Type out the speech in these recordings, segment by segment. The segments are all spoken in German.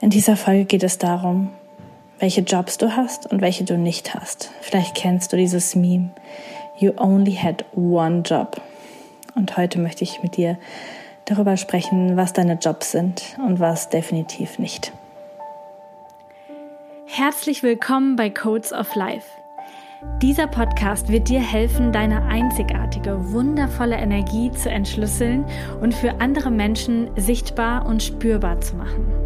In dieser Folge geht es darum, welche Jobs du hast und welche du nicht hast. Vielleicht kennst du dieses Meme. You only had one job. Und heute möchte ich mit dir darüber sprechen, was deine Jobs sind und was definitiv nicht. Herzlich willkommen bei Codes of Life. Dieser Podcast wird dir helfen, deine einzigartige, wundervolle Energie zu entschlüsseln und für andere Menschen sichtbar und spürbar zu machen.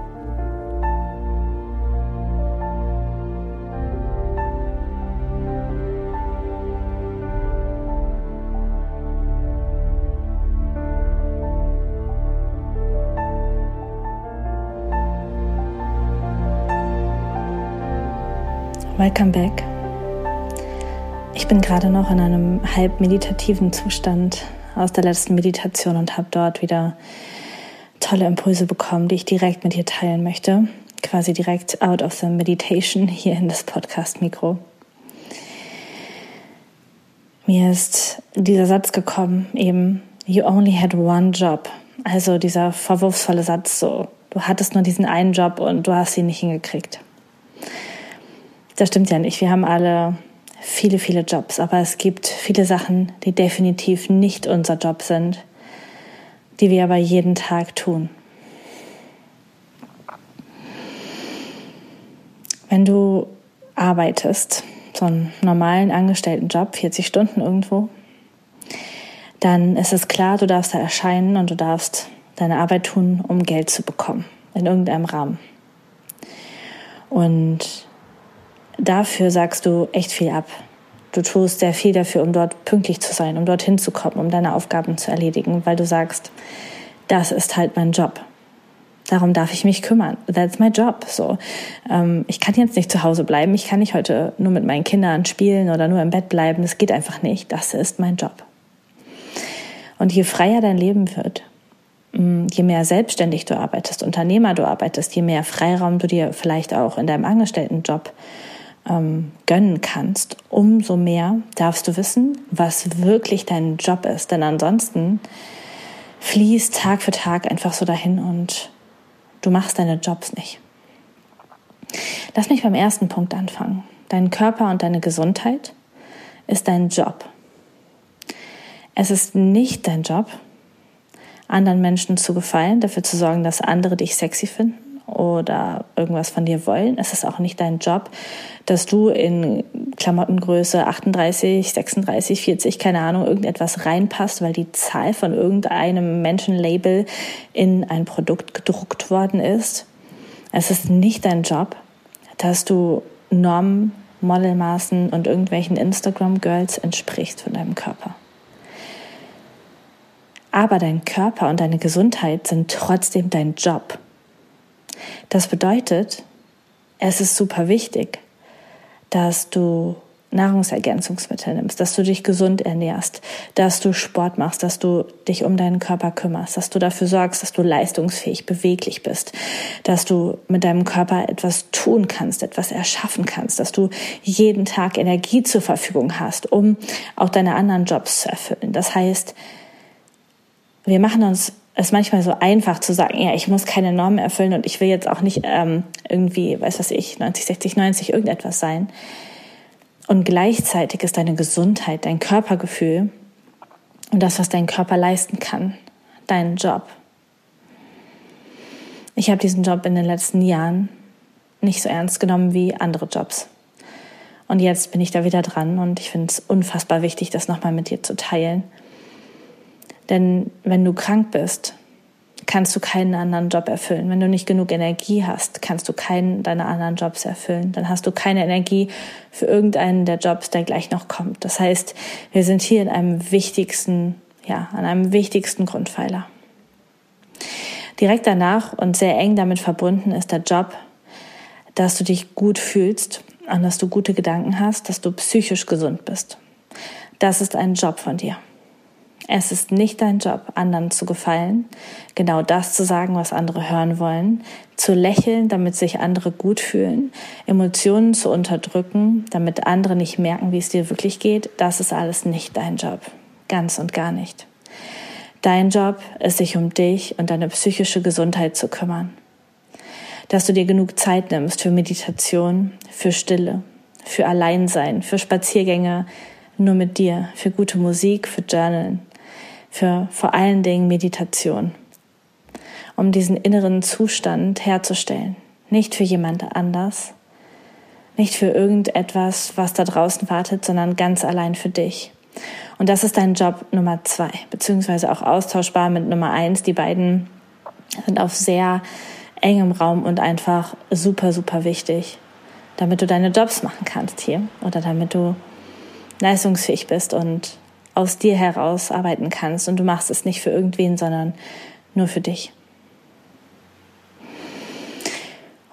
Welcome back. Ich bin gerade noch in einem halb meditativen Zustand aus der letzten Meditation und habe dort wieder tolle Impulse bekommen, die ich direkt mit dir teilen möchte. Quasi direkt out of the meditation hier in das Podcast-Mikro. Mir ist dieser Satz gekommen, eben, you only had one job. Also dieser vorwurfsvolle Satz, so, du hattest nur diesen einen Job und du hast ihn nicht hingekriegt. Das stimmt ja nicht. Wir haben alle viele, viele Jobs, aber es gibt viele Sachen, die definitiv nicht unser Job sind, die wir aber jeden Tag tun. Wenn du arbeitest, so einen normalen Angestelltenjob, 40 Stunden irgendwo, dann ist es klar, du darfst da erscheinen und du darfst deine Arbeit tun, um Geld zu bekommen, in irgendeinem Rahmen. Und dafür sagst du echt viel ab. Du tust sehr viel dafür, um dort pünktlich zu sein, um dorthin zu kommen, um deine Aufgaben zu erledigen, weil du sagst, das ist halt mein Job. Darum darf ich mich kümmern. That's my job. So, ähm, ich kann jetzt nicht zu Hause bleiben. Ich kann nicht heute nur mit meinen Kindern spielen oder nur im Bett bleiben. Das geht einfach nicht. Das ist mein Job. Und je freier dein Leben wird, mm, je mehr selbstständig du arbeitest, Unternehmer du arbeitest, je mehr Freiraum du dir vielleicht auch in deinem Angestelltenjob ähm, gönnen kannst, umso mehr darfst du wissen, was wirklich dein Job ist. Denn ansonsten fließt Tag für Tag einfach so dahin und du machst deine Jobs nicht. Lass mich beim ersten Punkt anfangen. Dein Körper und deine Gesundheit ist dein Job. Es ist nicht dein Job, anderen Menschen zu gefallen, dafür zu sorgen, dass andere dich sexy finden oder irgendwas von dir wollen. Es ist auch nicht dein Job, dass du in Klamottengröße 38, 36, 40, keine Ahnung, irgendetwas reinpasst, weil die Zahl von irgendeinem Menschenlabel in ein Produkt gedruckt worden ist. Es ist nicht dein Job, dass du Normen, Modelmaßen und irgendwelchen Instagram-Girls entsprichst von deinem Körper. Aber dein Körper und deine Gesundheit sind trotzdem dein Job. Das bedeutet, es ist super wichtig, dass du Nahrungsergänzungsmittel nimmst, dass du dich gesund ernährst, dass du Sport machst, dass du dich um deinen Körper kümmerst, dass du dafür sorgst, dass du leistungsfähig, beweglich bist, dass du mit deinem Körper etwas tun kannst, etwas erschaffen kannst, dass du jeden Tag Energie zur Verfügung hast, um auch deine anderen Jobs zu erfüllen. Das heißt, wir machen uns es manchmal so einfach zu sagen, ja, ich muss keine Normen erfüllen und ich will jetzt auch nicht ähm, irgendwie, weiß was ich, 90, 60, 90 irgendetwas sein. Und gleichzeitig ist deine Gesundheit, dein Körpergefühl und das, was dein Körper leisten kann, dein Job. Ich habe diesen Job in den letzten Jahren nicht so ernst genommen wie andere Jobs. Und jetzt bin ich da wieder dran und ich finde es unfassbar wichtig, das nochmal mit dir zu teilen denn wenn du krank bist, kannst du keinen anderen Job erfüllen. Wenn du nicht genug Energie hast, kannst du keinen deiner anderen Jobs erfüllen. Dann hast du keine Energie für irgendeinen der Jobs, der gleich noch kommt. Das heißt, wir sind hier in einem wichtigsten, ja, an einem wichtigsten Grundpfeiler. Direkt danach und sehr eng damit verbunden ist der Job, dass du dich gut fühlst und dass du gute Gedanken hast, dass du psychisch gesund bist. Das ist ein Job von dir. Es ist nicht dein Job, anderen zu gefallen, genau das zu sagen, was andere hören wollen, zu lächeln, damit sich andere gut fühlen, Emotionen zu unterdrücken, damit andere nicht merken, wie es dir wirklich geht. Das ist alles nicht dein Job. Ganz und gar nicht. Dein Job ist, sich um dich und deine psychische Gesundheit zu kümmern. Dass du dir genug Zeit nimmst für Meditation, für Stille, für Alleinsein, für Spaziergänge nur mit dir, für gute Musik, für Journalen, für vor allen Dingen Meditation, um diesen inneren Zustand herzustellen. Nicht für jemand anders, nicht für irgendetwas, was da draußen wartet, sondern ganz allein für dich. Und das ist dein Job Nummer zwei, beziehungsweise auch austauschbar mit Nummer eins. Die beiden sind auf sehr engem Raum und einfach super, super wichtig, damit du deine Jobs machen kannst hier oder damit du leistungsfähig bist und aus dir heraus arbeiten kannst und du machst es nicht für irgendwen, sondern nur für dich.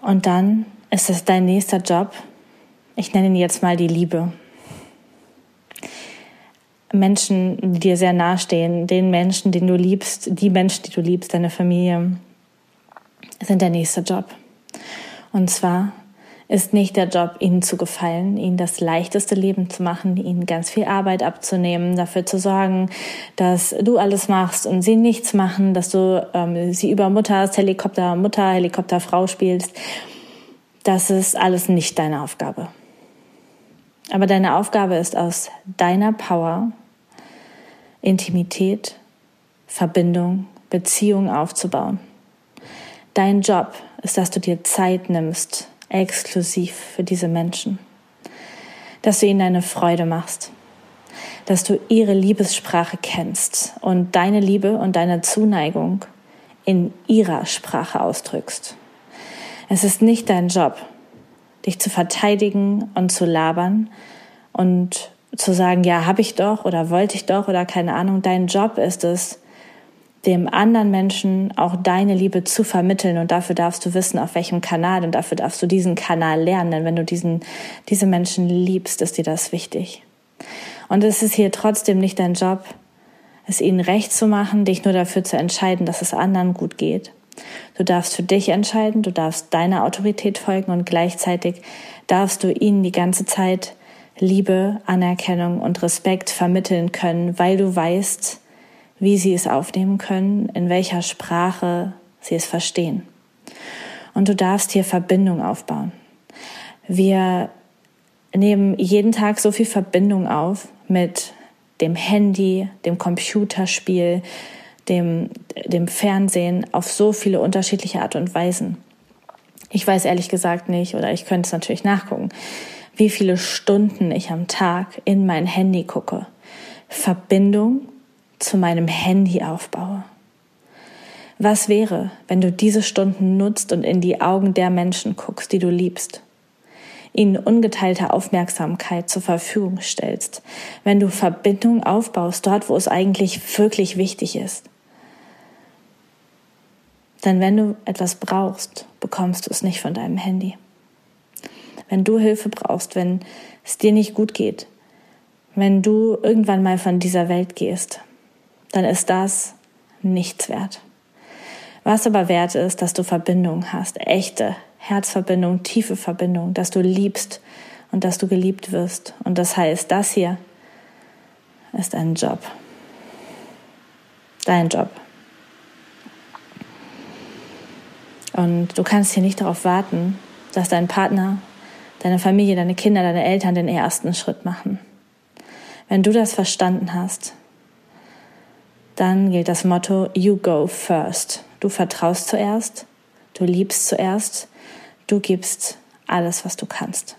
Und dann ist es dein nächster Job. Ich nenne ihn jetzt mal die Liebe. Menschen, die dir sehr nahestehen, den Menschen, den du liebst, die Menschen, die du liebst, deine Familie, sind der nächste Job. Und zwar ist nicht der Job, ihnen zu gefallen, ihnen das leichteste Leben zu machen, ihnen ganz viel Arbeit abzunehmen, dafür zu sorgen, dass du alles machst und sie nichts machen, dass du ähm, sie über Mutters Helikopter Mutter, Helikopter Frau spielst. Das ist alles nicht deine Aufgabe. Aber deine Aufgabe ist aus deiner Power Intimität, Verbindung, Beziehung aufzubauen. Dein Job ist, dass du dir Zeit nimmst, exklusiv für diese Menschen. Dass du ihnen eine Freude machst. Dass du ihre Liebessprache kennst und deine Liebe und deine Zuneigung in ihrer Sprache ausdrückst. Es ist nicht dein Job, dich zu verteidigen und zu labern und zu sagen, ja, habe ich doch oder wollte ich doch oder keine Ahnung. Dein Job ist es, dem anderen Menschen auch deine Liebe zu vermitteln und dafür darfst du wissen, auf welchem Kanal und dafür darfst du diesen Kanal lernen, denn wenn du diesen, diese Menschen liebst, ist dir das wichtig. Und es ist hier trotzdem nicht dein Job, es ihnen recht zu machen, dich nur dafür zu entscheiden, dass es anderen gut geht. Du darfst für dich entscheiden, du darfst deiner Autorität folgen und gleichzeitig darfst du ihnen die ganze Zeit Liebe, Anerkennung und Respekt vermitteln können, weil du weißt, wie sie es aufnehmen können, in welcher Sprache sie es verstehen. Und du darfst hier Verbindung aufbauen. Wir nehmen jeden Tag so viel Verbindung auf mit dem Handy, dem Computerspiel, dem, dem Fernsehen auf so viele unterschiedliche Art und Weisen. Ich weiß ehrlich gesagt nicht, oder ich könnte es natürlich nachgucken, wie viele Stunden ich am Tag in mein Handy gucke. Verbindung zu meinem Handy aufbaue. Was wäre, wenn du diese Stunden nutzt und in die Augen der Menschen guckst, die du liebst? Ihnen ungeteilte Aufmerksamkeit zur Verfügung stellst, wenn du Verbindung aufbaust, dort, wo es eigentlich wirklich wichtig ist. Denn wenn du etwas brauchst, bekommst du es nicht von deinem Handy. Wenn du Hilfe brauchst, wenn es dir nicht gut geht, wenn du irgendwann mal von dieser Welt gehst, dann ist das nichts wert. Was aber wert ist, dass du Verbindung hast, echte Herzverbindung, tiefe Verbindung, dass du liebst und dass du geliebt wirst. Und das heißt, das hier ist ein Job. Dein Job. Und du kannst hier nicht darauf warten, dass dein Partner, deine Familie, deine Kinder, deine Eltern den ersten Schritt machen. Wenn du das verstanden hast, dann gilt das Motto You go first. Du vertraust zuerst, du liebst zuerst, du gibst alles, was du kannst.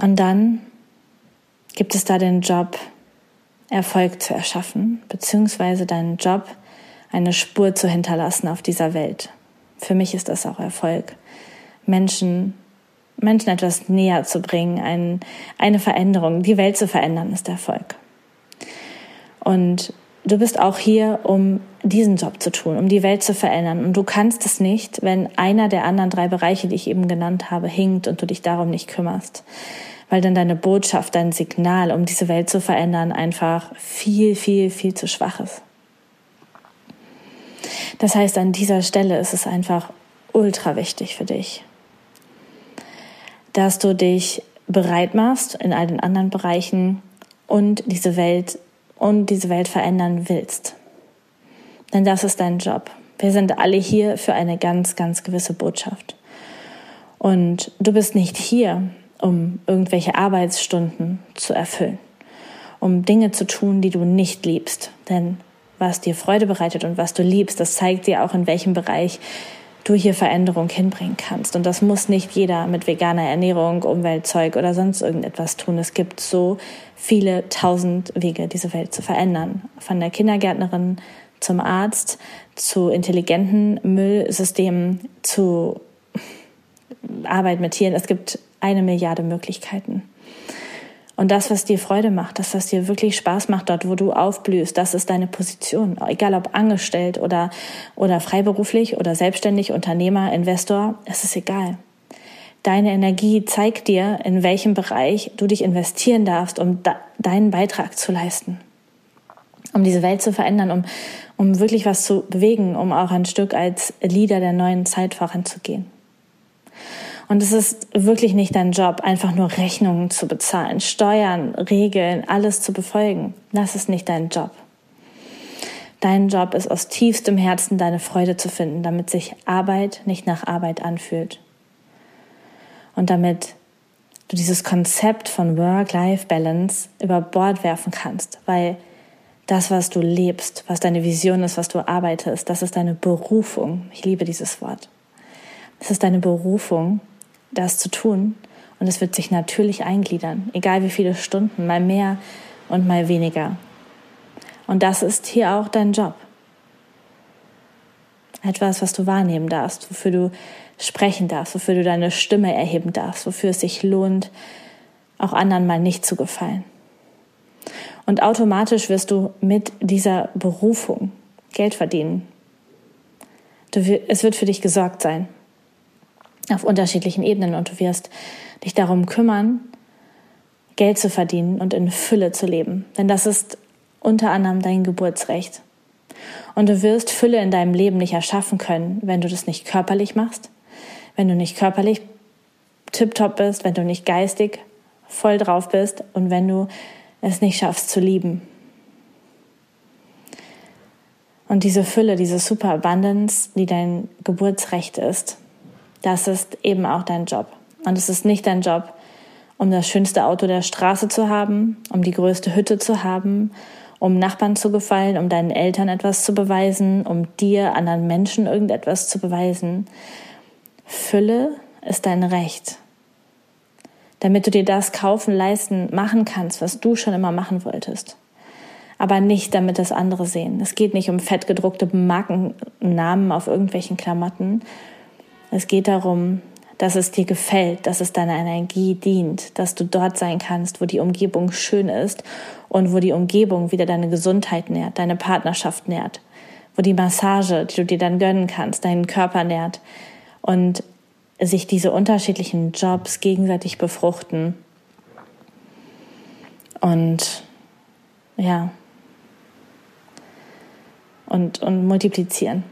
Und dann gibt es da den Job, Erfolg zu erschaffen, beziehungsweise deinen Job, eine Spur zu hinterlassen auf dieser Welt. Für mich ist das auch Erfolg. Menschen Menschen etwas näher zu bringen, ein, eine Veränderung, die Welt zu verändern, ist Erfolg. Und du bist auch hier, um diesen Job zu tun, um die Welt zu verändern. Und du kannst es nicht, wenn einer der anderen drei Bereiche, die ich eben genannt habe, hinkt und du dich darum nicht kümmerst. weil dann deine Botschaft, dein Signal, um diese Welt zu verändern, einfach viel, viel, viel zu schwach ist. Das heißt, an dieser Stelle ist es einfach ultra wichtig für dich, dass du dich bereit machst in all den anderen Bereichen und diese Welt und diese Welt verändern willst. Denn das ist dein Job. Wir sind alle hier für eine ganz, ganz gewisse Botschaft. Und du bist nicht hier, um irgendwelche Arbeitsstunden zu erfüllen, um Dinge zu tun, die du nicht liebst. Denn was dir Freude bereitet und was du liebst, das zeigt dir auch, in welchem Bereich du hier Veränderung hinbringen kannst. Und das muss nicht jeder mit veganer Ernährung, Umweltzeug oder sonst irgendetwas tun. Es gibt so viele tausend Wege, diese Welt zu verändern. Von der Kindergärtnerin zum Arzt, zu intelligenten Müllsystemen, zu Arbeit mit Tieren. Es gibt eine Milliarde Möglichkeiten. Und das, was dir Freude macht, das, was dir wirklich Spaß macht, dort, wo du aufblühst, das ist deine Position. Egal ob angestellt oder, oder freiberuflich oder selbstständig, Unternehmer, Investor, es ist egal. Deine Energie zeigt dir, in welchem Bereich du dich investieren darfst, um da, deinen Beitrag zu leisten. Um diese Welt zu verändern, um, um wirklich was zu bewegen, um auch ein Stück als Leader der neuen Zeit voranzugehen. Und es ist wirklich nicht dein Job, einfach nur Rechnungen zu bezahlen, Steuern, Regeln, alles zu befolgen. Das ist nicht dein Job. Dein Job ist aus tiefstem Herzen deine Freude zu finden, damit sich Arbeit nicht nach Arbeit anfühlt. Und damit du dieses Konzept von Work-Life-Balance über Bord werfen kannst, weil das, was du lebst, was deine Vision ist, was du arbeitest, das ist deine Berufung. Ich liebe dieses Wort. Es ist deine Berufung das zu tun. Und es wird sich natürlich eingliedern, egal wie viele Stunden, mal mehr und mal weniger. Und das ist hier auch dein Job. Etwas, was du wahrnehmen darfst, wofür du sprechen darfst, wofür du deine Stimme erheben darfst, wofür es sich lohnt, auch anderen mal nicht zu gefallen. Und automatisch wirst du mit dieser Berufung Geld verdienen. Du, es wird für dich gesorgt sein auf unterschiedlichen Ebenen und du wirst dich darum kümmern, Geld zu verdienen und in Fülle zu leben. Denn das ist unter anderem dein Geburtsrecht. Und du wirst Fülle in deinem Leben nicht erschaffen können, wenn du das nicht körperlich machst, wenn du nicht körperlich tiptop bist, wenn du nicht geistig voll drauf bist und wenn du es nicht schaffst zu lieben. Und diese Fülle, diese Super Abundance, die dein Geburtsrecht ist, das ist eben auch dein Job. Und es ist nicht dein Job, um das schönste Auto der Straße zu haben, um die größte Hütte zu haben, um Nachbarn zu gefallen, um deinen Eltern etwas zu beweisen, um dir, anderen Menschen irgendetwas zu beweisen. Fülle ist dein Recht. Damit du dir das kaufen, leisten, machen kannst, was du schon immer machen wolltest. Aber nicht, damit das andere sehen. Es geht nicht um fettgedruckte Markennamen auf irgendwelchen Klamotten, es geht darum, dass es dir gefällt, dass es deiner Energie dient, dass du dort sein kannst, wo die Umgebung schön ist und wo die Umgebung wieder deine Gesundheit nährt, deine Partnerschaft nährt, wo die Massage, die du dir dann gönnen kannst, deinen Körper nährt und sich diese unterschiedlichen Jobs gegenseitig befruchten. Und ja. Und, und multiplizieren.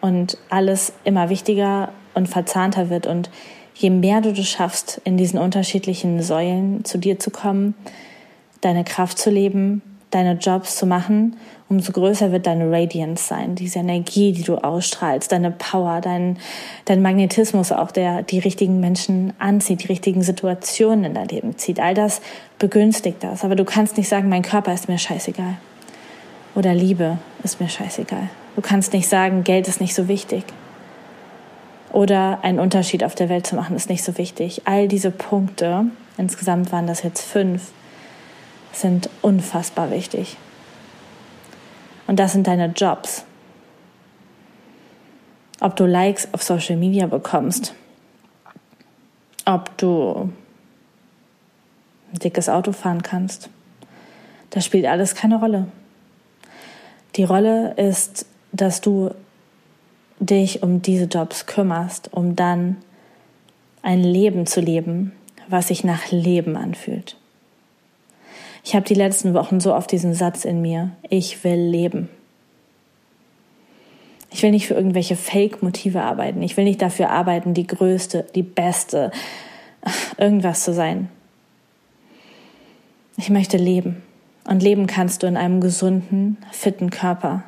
Und alles immer wichtiger und verzahnter wird. Und je mehr du das schaffst, in diesen unterschiedlichen Säulen zu dir zu kommen, deine Kraft zu leben, deine Jobs zu machen, umso größer wird deine Radiance sein, diese Energie, die du ausstrahlst, deine Power, dein, dein Magnetismus auch, der die richtigen Menschen anzieht, die richtigen Situationen in dein Leben zieht. All das begünstigt das. Aber du kannst nicht sagen, mein Körper ist mir scheißegal. Oder Liebe ist mir scheißegal. Du kannst nicht sagen, Geld ist nicht so wichtig oder einen Unterschied auf der Welt zu machen, ist nicht so wichtig. All diese Punkte, insgesamt waren das jetzt fünf, sind unfassbar wichtig. Und das sind deine Jobs. Ob du Likes auf Social Media bekommst, ob du ein dickes Auto fahren kannst, das spielt alles keine Rolle. Die Rolle ist, dass du dich um diese Jobs kümmerst, um dann ein Leben zu leben, was sich nach Leben anfühlt. Ich habe die letzten Wochen so oft diesen Satz in mir, ich will leben. Ich will nicht für irgendwelche Fake-Motive arbeiten. Ich will nicht dafür arbeiten, die größte, die beste, irgendwas zu sein. Ich möchte leben. Und leben kannst du in einem gesunden, fitten Körper.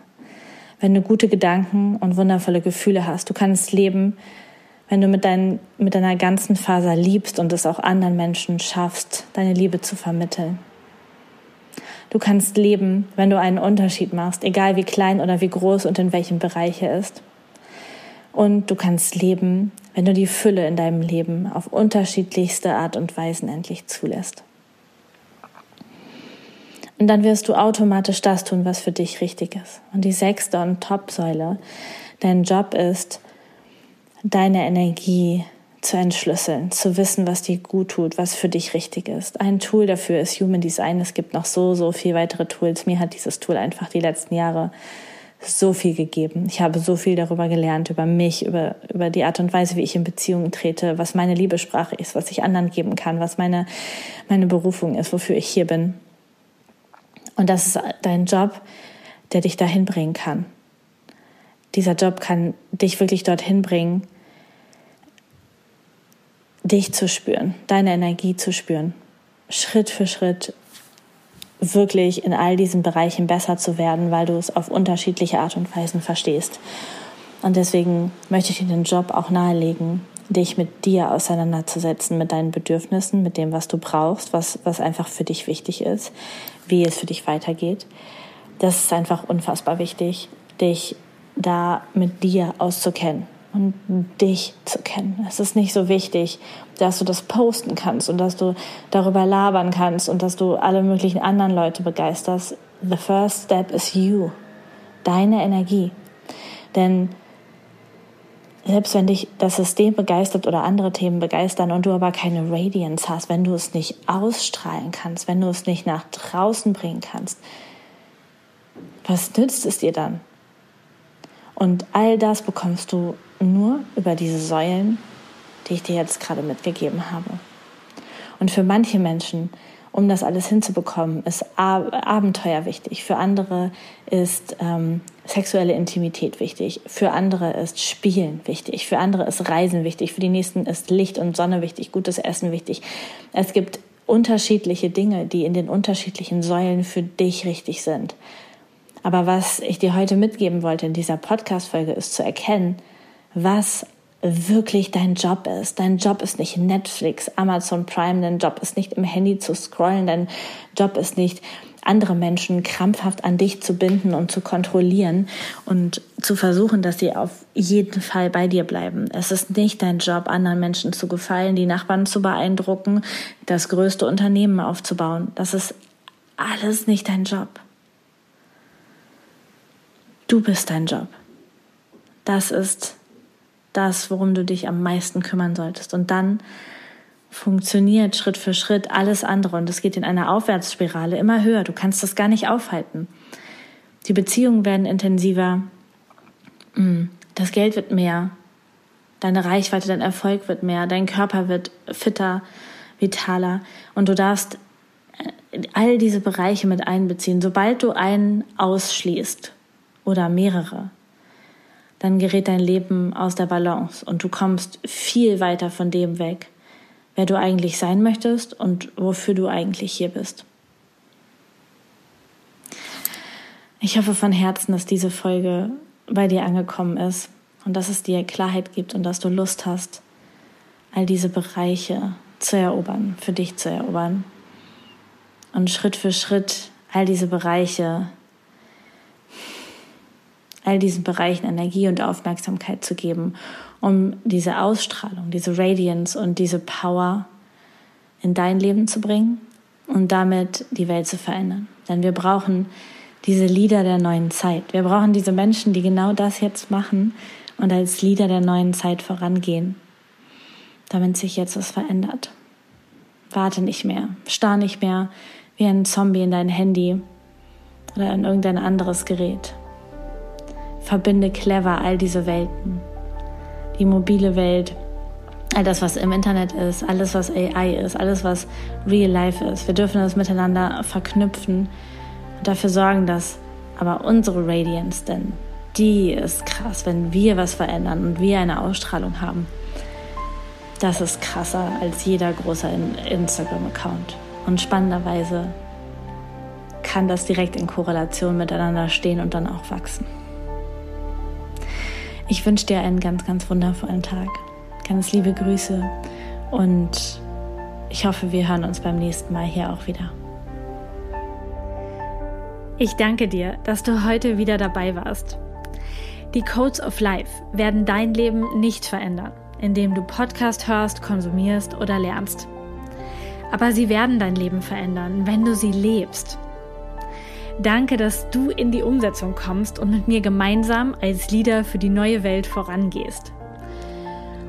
Wenn du gute Gedanken und wundervolle Gefühle hast. Du kannst leben, wenn du mit, dein, mit deiner ganzen Faser liebst und es auch anderen Menschen schaffst, deine Liebe zu vermitteln. Du kannst leben, wenn du einen Unterschied machst, egal wie klein oder wie groß und in welchem Bereich er ist. Und du kannst leben, wenn du die Fülle in deinem Leben auf unterschiedlichste Art und Weisen endlich zulässt. Und dann wirst du automatisch das tun, was für dich richtig ist. Und die sechste und Top-Säule, dein Job ist, deine Energie zu entschlüsseln, zu wissen, was dir gut tut, was für dich richtig ist. Ein Tool dafür ist Human Design. Es gibt noch so, so viel weitere Tools. Mir hat dieses Tool einfach die letzten Jahre so viel gegeben. Ich habe so viel darüber gelernt, über mich, über, über die Art und Weise, wie ich in Beziehungen trete, was meine Liebesprache ist, was ich anderen geben kann, was meine, meine Berufung ist, wofür ich hier bin. Und das ist dein Job, der dich dahin bringen kann. Dieser Job kann dich wirklich dorthin bringen, dich zu spüren, deine Energie zu spüren, Schritt für Schritt wirklich in all diesen Bereichen besser zu werden, weil du es auf unterschiedliche Art und Weisen verstehst. Und deswegen möchte ich dir den Job auch nahelegen, dich mit dir auseinanderzusetzen, mit deinen Bedürfnissen, mit dem, was du brauchst, was, was einfach für dich wichtig ist, wie es für dich weitergeht. Das ist einfach unfassbar wichtig, dich da mit dir auszukennen und dich zu kennen. Es ist nicht so wichtig, dass du das posten kannst und dass du darüber labern kannst und dass du alle möglichen anderen Leute begeisterst. The first step is you, deine Energie. Denn selbst wenn dich das System begeistert oder andere Themen begeistern und du aber keine Radiance hast, wenn du es nicht ausstrahlen kannst, wenn du es nicht nach draußen bringen kannst, was nützt es dir dann? Und all das bekommst du nur über diese Säulen, die ich dir jetzt gerade mitgegeben habe. Und für manche Menschen um das alles hinzubekommen, ist Abenteuer wichtig. Für andere ist ähm, sexuelle Intimität wichtig. Für andere ist Spielen wichtig. Für andere ist Reisen wichtig. Für die nächsten ist Licht und Sonne wichtig. Gutes Essen wichtig. Es gibt unterschiedliche Dinge, die in den unterschiedlichen Säulen für dich richtig sind. Aber was ich dir heute mitgeben wollte in dieser Podcast-Folge ist zu erkennen, was wirklich dein Job ist. Dein Job ist nicht Netflix, Amazon Prime, dein Job ist nicht im Handy zu scrollen, dein Job ist nicht andere Menschen krampfhaft an dich zu binden und zu kontrollieren und zu versuchen, dass sie auf jeden Fall bei dir bleiben. Es ist nicht dein Job, anderen Menschen zu gefallen, die Nachbarn zu beeindrucken, das größte Unternehmen aufzubauen. Das ist alles nicht dein Job. Du bist dein Job. Das ist das, worum du dich am meisten kümmern solltest. Und dann funktioniert Schritt für Schritt alles andere und es geht in einer Aufwärtsspirale immer höher. Du kannst das gar nicht aufhalten. Die Beziehungen werden intensiver, mm, das Geld wird mehr, deine Reichweite, dein Erfolg wird mehr, dein Körper wird fitter, vitaler und du darfst äh, all diese Bereiche mit einbeziehen. Sobald du einen ausschließt oder mehrere, dann gerät dein Leben aus der Balance und du kommst viel weiter von dem weg, wer du eigentlich sein möchtest und wofür du eigentlich hier bist. Ich hoffe von Herzen, dass diese Folge bei dir angekommen ist und dass es dir Klarheit gibt und dass du Lust hast, all diese Bereiche zu erobern, für dich zu erobern und Schritt für Schritt all diese Bereiche all diesen Bereichen Energie und Aufmerksamkeit zu geben, um diese Ausstrahlung, diese Radiance und diese Power in dein Leben zu bringen und damit die Welt zu verändern. Denn wir brauchen diese Lieder der neuen Zeit. Wir brauchen diese Menschen, die genau das jetzt machen und als Lieder der neuen Zeit vorangehen, damit sich jetzt was verändert. Warte nicht mehr, starr nicht mehr wie ein Zombie in dein Handy oder in irgendein anderes Gerät. Verbinde clever all diese Welten. Die mobile Welt all das, was im Internet ist, alles, was AI ist, alles, was Real Life ist. Wir dürfen das miteinander verknüpfen und dafür sorgen, dass aber unsere Radiance, denn die ist krass, wenn wir was verändern und wir eine Ausstrahlung haben. Das ist krasser als jeder große Instagram-Account. Und spannenderweise kann das direkt in Korrelation miteinander stehen und dann auch wachsen. Ich wünsche dir einen ganz, ganz wundervollen Tag. Ganz liebe Grüße und ich hoffe, wir hören uns beim nächsten Mal hier auch wieder. Ich danke dir, dass du heute wieder dabei warst. Die Codes of Life werden dein Leben nicht verändern, indem du Podcast hörst, konsumierst oder lernst. Aber sie werden dein Leben verändern, wenn du sie lebst. Danke, dass du in die Umsetzung kommst und mit mir gemeinsam als Leader für die neue Welt vorangehst.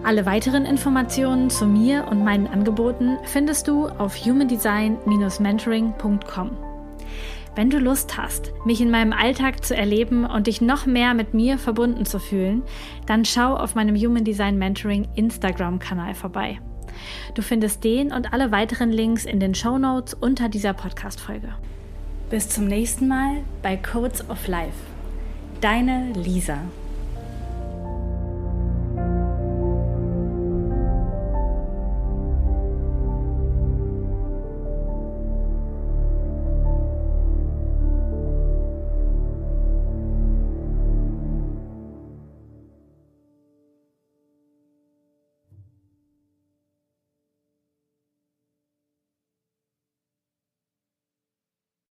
Alle weiteren Informationen zu mir und meinen Angeboten findest du auf humandesign-mentoring.com. Wenn du Lust hast, mich in meinem Alltag zu erleben und dich noch mehr mit mir verbunden zu fühlen, dann schau auf meinem Human Design Mentoring Instagram-Kanal vorbei. Du findest den und alle weiteren Links in den Show Notes unter dieser Podcast-Folge. Bis zum nächsten Mal bei Codes of Life. Deine Lisa.